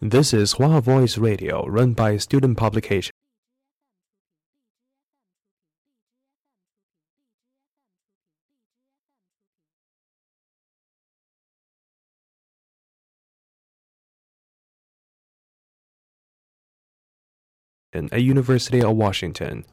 This is Hua Voice Radio, run by Student Publication. at University of Washington.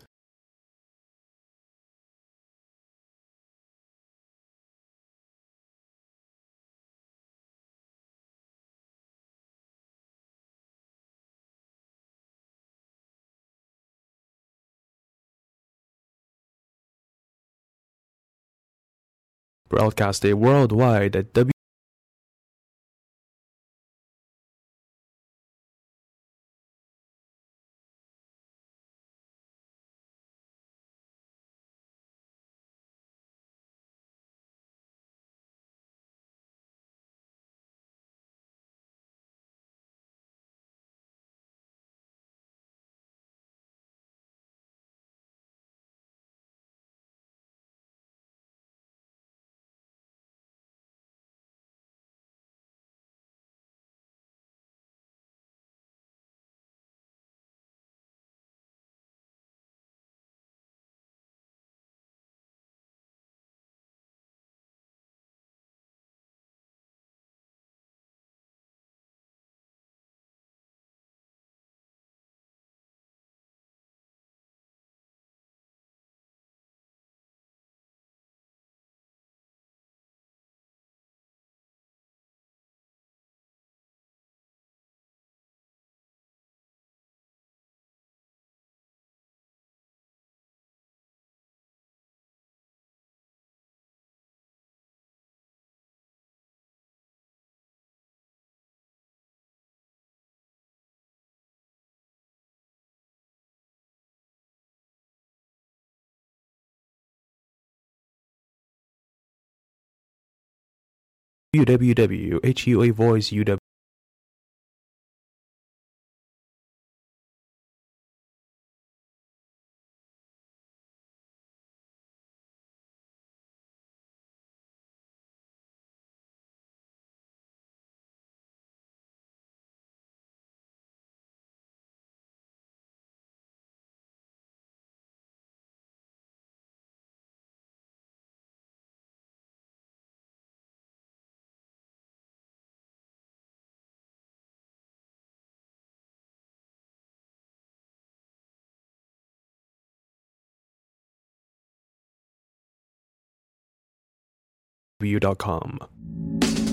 Broadcasted worldwide at www.huavoiceuw com.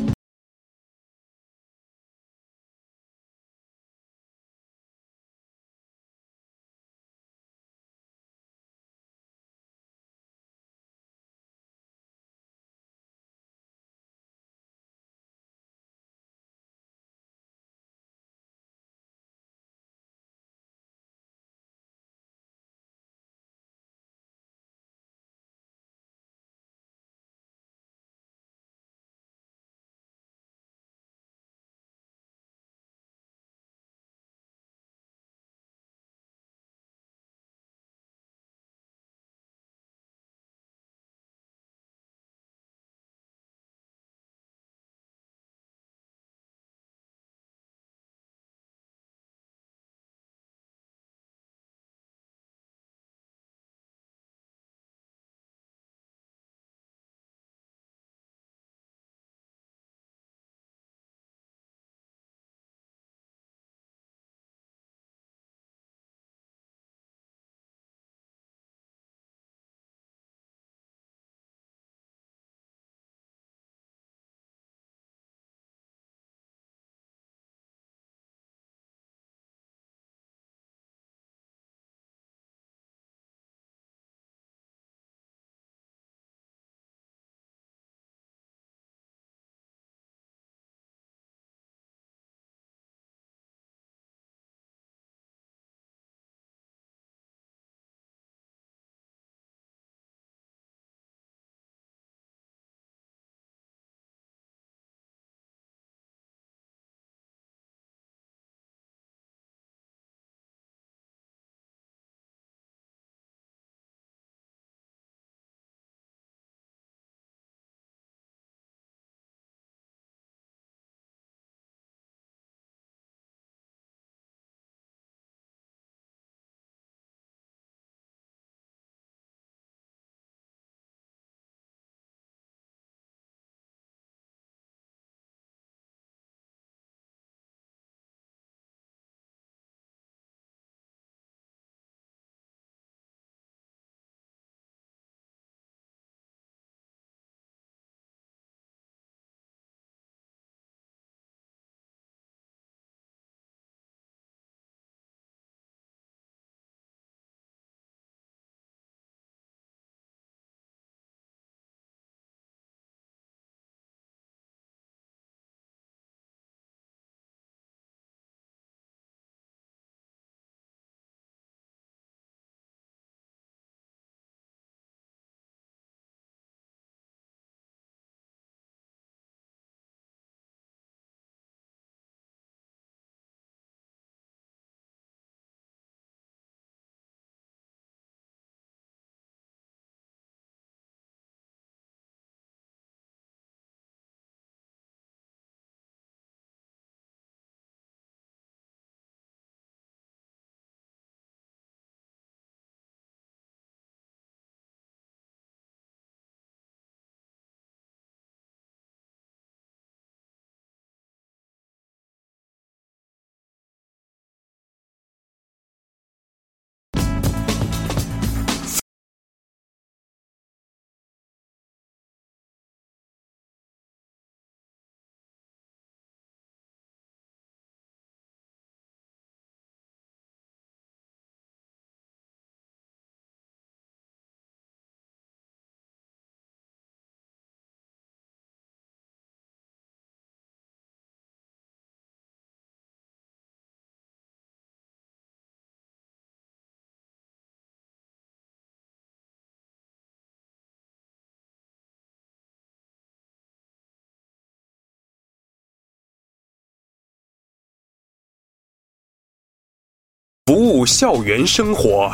校园生活。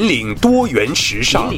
引领多元时尚。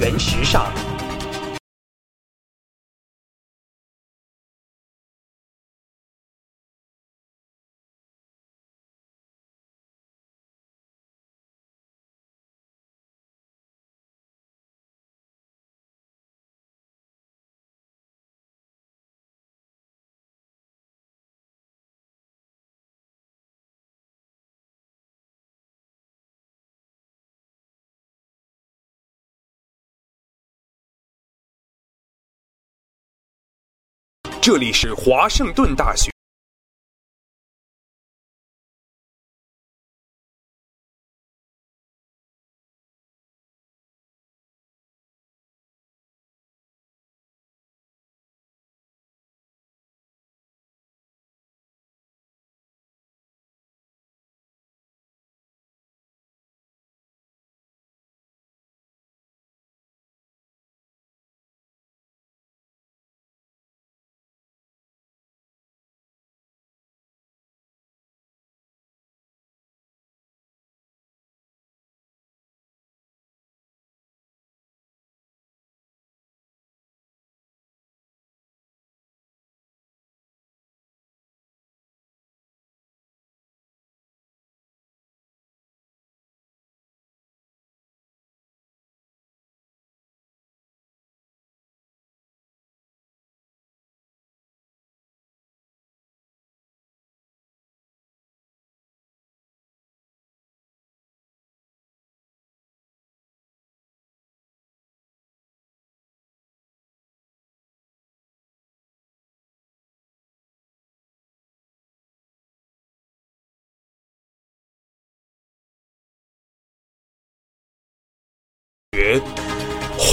原时尚。这里是华盛顿大学。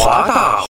华大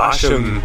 发生